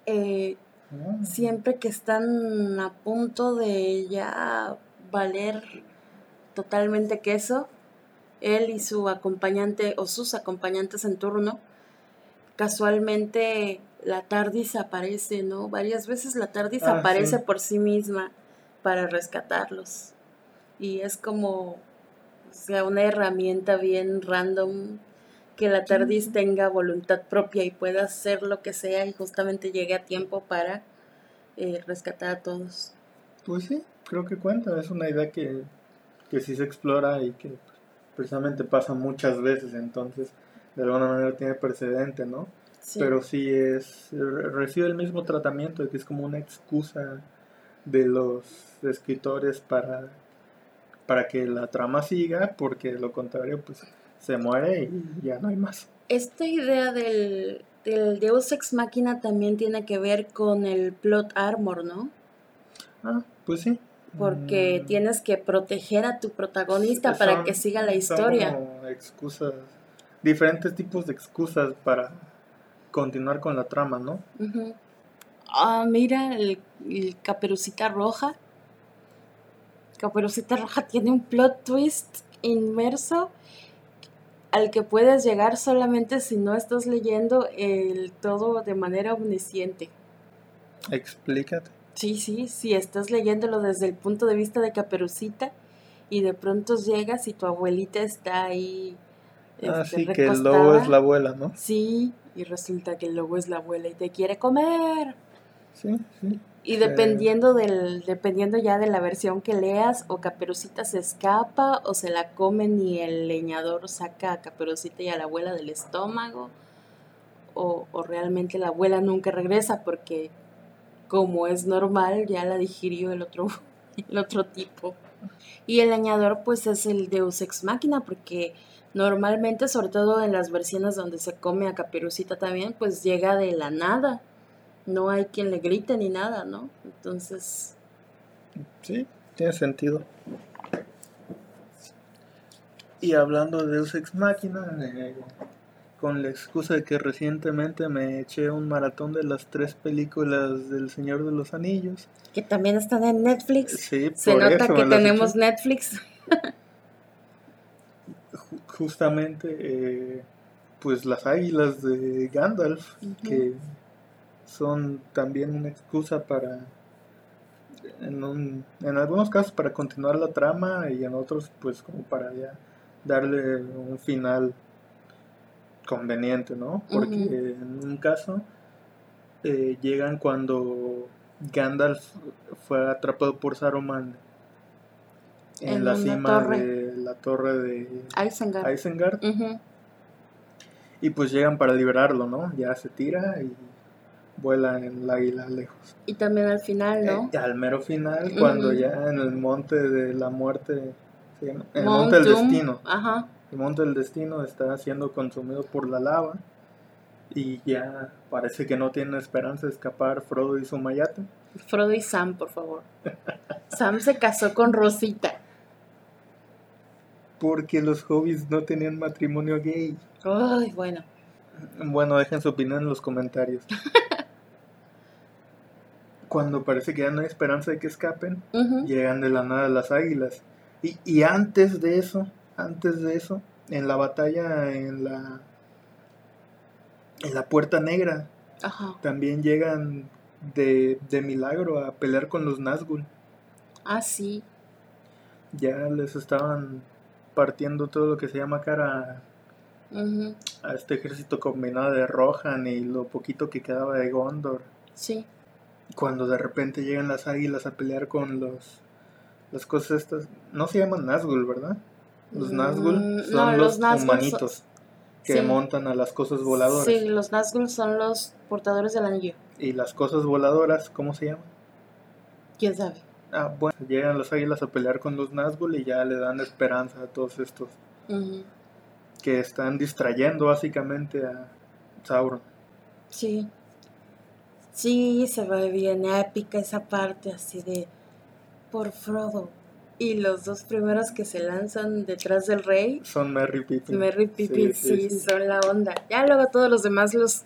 [SPEAKER 1] eh,
[SPEAKER 2] ¿no?
[SPEAKER 1] siempre que están a punto de ya valer totalmente queso, él y su acompañante o sus acompañantes en turno, casualmente la TARDIS aparece, ¿no? Varias veces la TARDIS
[SPEAKER 2] Ah,
[SPEAKER 1] aparece
[SPEAKER 2] sí.
[SPEAKER 1] por sí misma para rescatarlos. Y es como, o sea, una herramienta bien random que la TARDIS tenga voluntad propia y pueda hacer lo que sea y justamente llegue a tiempo para eh, rescatar a todos.
[SPEAKER 2] Pues sí, creo que cuenta, es una idea que, que sí se explora y que precisamente pasa muchas veces, entonces de alguna manera tiene precedente, ¿no?
[SPEAKER 1] Sí.
[SPEAKER 2] Pero sí es, re- recibe el mismo tratamiento, de que es como una excusa de los escritores para, para que la trama siga, porque de lo contrario, pues se muere y ya no hay más.
[SPEAKER 1] Esta idea del, del Deus Ex Máquina también tiene que ver con el plot armor, ¿no?
[SPEAKER 2] Ah, pues sí.
[SPEAKER 1] Porque
[SPEAKER 2] Mm,
[SPEAKER 1] tienes que proteger a tu protagonista para
[SPEAKER 2] son-
[SPEAKER 1] que siga la
[SPEAKER 2] son
[SPEAKER 1] historia.
[SPEAKER 2] como excusas, diferentes tipos de excusas para continuar con la trama, ¿no?
[SPEAKER 1] Ah, mira, el, el Caperucita Roja. Caperucita Roja tiene un plot twist inmerso al que puedes llegar solamente si no estás leyendo el todo de manera omnisciente.
[SPEAKER 2] Explícate.
[SPEAKER 1] Sí, sí, sí, estás leyéndolo desde el punto de vista de Caperucita y de pronto llegas y tu abuelita está ahí.
[SPEAKER 2] Así
[SPEAKER 1] este,
[SPEAKER 2] que el lobo es la abuela, ¿no?
[SPEAKER 1] Sí, y resulta que el lobo es la abuela y te quiere comer.
[SPEAKER 2] Sí, sí.
[SPEAKER 1] Y dependiendo del, dependiendo ya de la versión que leas, o Caperucita se escapa, o se la comen y el leñador saca a Caperucita y a la abuela del estómago, o, o realmente la abuela nunca regresa porque como es normal, ya la digirió el otro, el otro tipo. Y el leñador pues es el Deus Ex Máquina porque normalmente, sobre todo en las versiones donde se come a Caperucita también, pues llega de la nada. No hay quien le grite ni nada, ¿no? Entonces,
[SPEAKER 2] Sí, tiene sentido. Y hablando de Deus Ex Machina, eh, con la excusa de que recientemente me eché un maratón de las tres películas del Señor de los Anillos.
[SPEAKER 1] que también están en Netflix.
[SPEAKER 2] Sí,
[SPEAKER 1] Se
[SPEAKER 2] por
[SPEAKER 1] nota
[SPEAKER 2] eso
[SPEAKER 1] que tenemos
[SPEAKER 2] eché.
[SPEAKER 1] Netflix.
[SPEAKER 2] Ju- Justamente, eh, pues las águilas de Gandalf, que son también una excusa para, en, un- en algunos casos para continuar la trama y en otros pues como para ya darle un final conveniente, ¿no? Porque en un caso eh, llegan cuando Gandalf fue atrapado por Saruman en,
[SPEAKER 1] En
[SPEAKER 2] la cima
[SPEAKER 1] torre.
[SPEAKER 2] de la torre de
[SPEAKER 1] Isengard.
[SPEAKER 2] Isengard y pues llegan para liberarlo, ¿no? Ya se tira y vuela en el águila lejos.
[SPEAKER 1] Y también al final, ¿no?
[SPEAKER 2] Eh, al mero final, cuando ya en el monte de la muerte, ¿se llama? el monte del destino,
[SPEAKER 1] Ajá.
[SPEAKER 2] El monte del destino está siendo consumido por la lava y ya parece que no tiene esperanza de escapar Frodo y su mayate.
[SPEAKER 1] Frodo y Sam, por favor. Sam se casó con Rosita.
[SPEAKER 2] Porque los hobbits no tenían matrimonio gay.
[SPEAKER 1] Ay, bueno.
[SPEAKER 2] Bueno, dejen su opinión en los comentarios. Cuando parece que ya no hay esperanza de que escapen, llegan de la nada las águilas. Y, y antes de eso, antes de eso, en la batalla en la en la Puerta Negra,
[SPEAKER 1] Ajá.
[SPEAKER 2] también llegan de, de milagro a pelear con los Nazgûl.
[SPEAKER 1] Ah, sí.
[SPEAKER 2] Ya les estaban partiendo todo lo que se llama cara a este ejército combinado de Rohan y lo poquito que quedaba de Gondor.
[SPEAKER 1] Sí.
[SPEAKER 2] Cuando de repente llegan las águilas a pelear con los las cosas estas, no se llaman Nazgûl, ¿verdad? Los
[SPEAKER 1] Mm,
[SPEAKER 2] Nazgûl son
[SPEAKER 1] no,
[SPEAKER 2] los,
[SPEAKER 1] los Nazgûl son-
[SPEAKER 2] humanitos que
[SPEAKER 1] sí.
[SPEAKER 2] montan a las cosas voladoras.
[SPEAKER 1] Sí, los Nazgûl son los portadores del anillo.
[SPEAKER 2] Y las cosas voladoras, ¿cómo se llaman?
[SPEAKER 1] ¿Quién sabe?
[SPEAKER 2] Ah, bueno, llegan las águilas a pelear con los Nazgûl y ya le dan esperanza a todos estos
[SPEAKER 1] Ujú.
[SPEAKER 2] que están distrayendo básicamente a Sauron.
[SPEAKER 1] Sí. Sí, se ve bien épica esa parte así de por Frodo. Y los dos primeros que se lanzan detrás del rey,
[SPEAKER 2] Son Merry Pippin.
[SPEAKER 1] Merry Pippin, sí,
[SPEAKER 2] sí, sí.
[SPEAKER 1] son la onda. Ya luego todos los demás los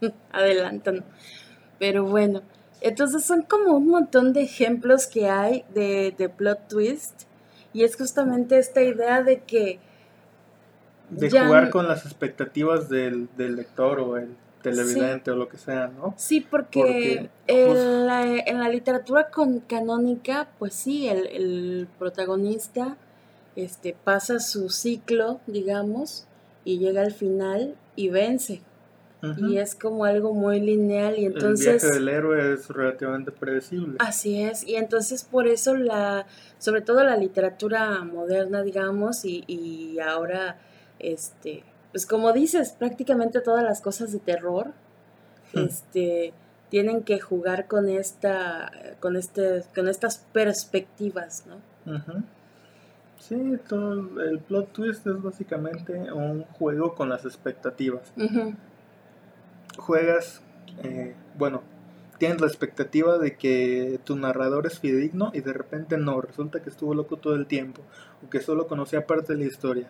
[SPEAKER 1] adelantan. Pero bueno, entonces son como un montón de ejemplos que hay de, de plot twist. Y es justamente esta idea de que
[SPEAKER 2] De jugar con las expectativas del, del lector o el televidente o lo que sea, ¿no?
[SPEAKER 1] Sí, porque,
[SPEAKER 2] Porque,
[SPEAKER 1] en, la, en la literatura con, canónica, pues sí, el, el protagonista este, pasa su ciclo, digamos, y llega al final y vence. Y es como algo muy lineal y
[SPEAKER 2] el
[SPEAKER 1] entonces...
[SPEAKER 2] viaje del héroe es relativamente predecible.
[SPEAKER 1] Así es, y entonces por eso la, sobre todo la literatura moderna, digamos, y, y ahora, este, pues como dices, prácticamente todas las cosas de terror,
[SPEAKER 2] Hmm.
[SPEAKER 1] este, tienen que jugar con esta, con este, con estas perspectivas, ¿no?
[SPEAKER 2] Ujú. Sí, todo el plot twist es básicamente un juego con las expectativas.
[SPEAKER 1] Ujú,
[SPEAKER 2] Juegas, eh, bueno, tienes la expectativa de que tu narrador es fidedigno y de repente no, resulta que estuvo loco todo el tiempo o que solo conocía parte de la historia.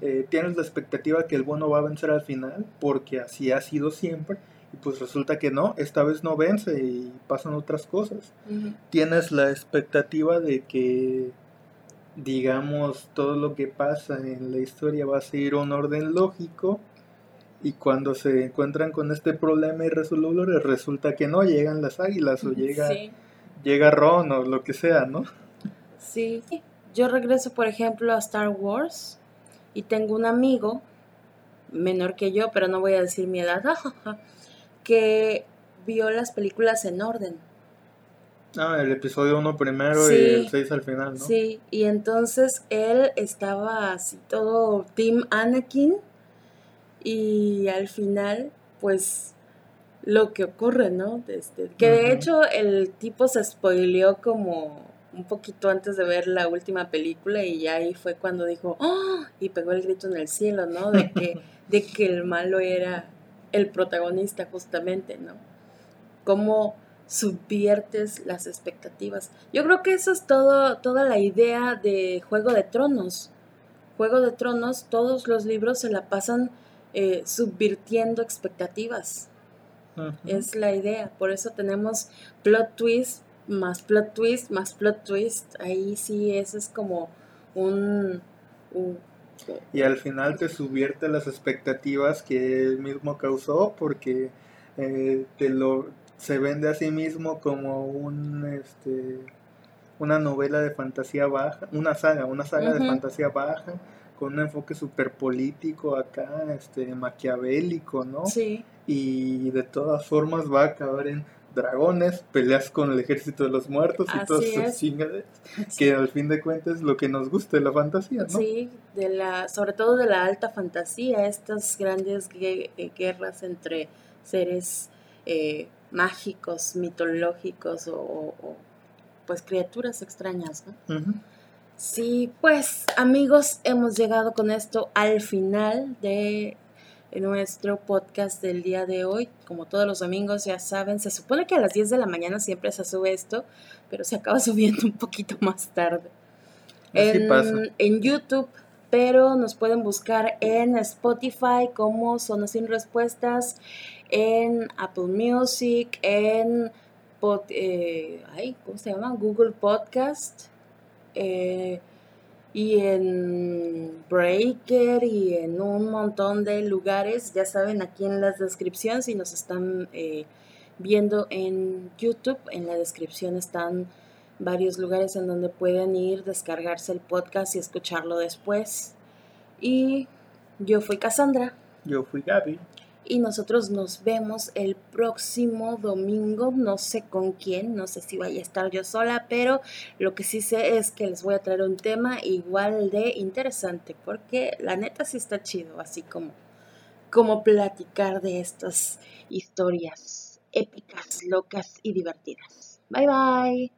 [SPEAKER 2] Eh, tienes la expectativa que el bueno va a vencer al final porque así ha sido siempre y pues resulta que no, esta vez no vence y pasan otras cosas. tienes la expectativa de que, digamos, todo lo que pasa en la historia va a seguir un orden lógico y cuando se encuentran con este problema irresoluble resulta que no, llegan las águilas o llega,
[SPEAKER 1] Sí,
[SPEAKER 2] llega Ron o lo que sea, ¿no?
[SPEAKER 1] sí. Yo regreso, por ejemplo, a Star Wars y tengo un amigo, menor que yo, pero no voy a decir mi edad, que vio las películas en orden.
[SPEAKER 2] Ah, el episodio 1 primero
[SPEAKER 1] Sí.
[SPEAKER 2] y el 6 al final, ¿no?
[SPEAKER 1] Sí, y entonces él estaba así todo Team Anakin y al final, pues lo que ocurre, ¿no? Este, que de hecho el tipo se spoileó como un poquito antes de ver la última película y ya ahí fue cuando dijo, ¡oh! y pegó el grito en el cielo, ¿no? De que, de que el malo era el protagonista justamente, ¿no? Cómo subviertes las expectativas. Yo creo que eso es todo, toda la idea de Juego de Tronos. Juego de Tronos, todos los libros se la pasan eh, subvirtiendo expectativas. Es la idea. Por eso tenemos plot twist, más plot twist, más plot twist. Ahí sí, eso es como un... un-
[SPEAKER 2] Y al final te subvierte las expectativas que él mismo causó porque eh, te lo se vende a sí mismo como un este una novela de fantasía baja, una saga, una saga de fantasía baja con un enfoque súper político acá, este maquiavélico, ¿no?
[SPEAKER 1] sí,
[SPEAKER 2] Y de todas formas va a acabar en dragones, peleas con el ejército de los muertos y
[SPEAKER 1] Así
[SPEAKER 2] todas esas
[SPEAKER 1] es.
[SPEAKER 2] chingaderas que al fin de cuentas es lo que nos gusta de la fantasía, ¿no?
[SPEAKER 1] sí, de la, sobre todo de la alta fantasía, estas grandes eh, guerras entre seres eh, mágicos, mitológicos o, o- pues criaturas extrañas, ¿no? Sí, pues amigos, hemos llegado con esto al final de nuestro podcast del día de hoy. Como todos los domingos, ya saben, se supone que a las 10 de la mañana siempre se sube esto, pero se acaba subiendo un poquito más tarde.
[SPEAKER 2] Así
[SPEAKER 1] en,
[SPEAKER 2] pasa.
[SPEAKER 1] en YouTube, pero nos pueden buscar en Spotify como Zona Sin Respuestas, en Apple Music, en pod- eh, ay, ¿cómo se llama? Google Podcast eh, y en Breaker y en un montón de lugares. Ya saben, aquí en las descripciones, si nos están eh, viendo en YouTube, en la descripción están varios lugares en donde pueden ir, descargarse el podcast y escucharlo después. Y yo fui Cassandra
[SPEAKER 2] Yo fui Gaby.
[SPEAKER 1] Y nosotros nos vemos el próximo domingo, no sé con quién, no sé si vaya a estar yo sola, pero lo que sí sé es que les voy a traer un tema igual de interesante, porque la neta sí está chido, así como, como platicar de estas historias épicas, locas y divertidas. Bye bye.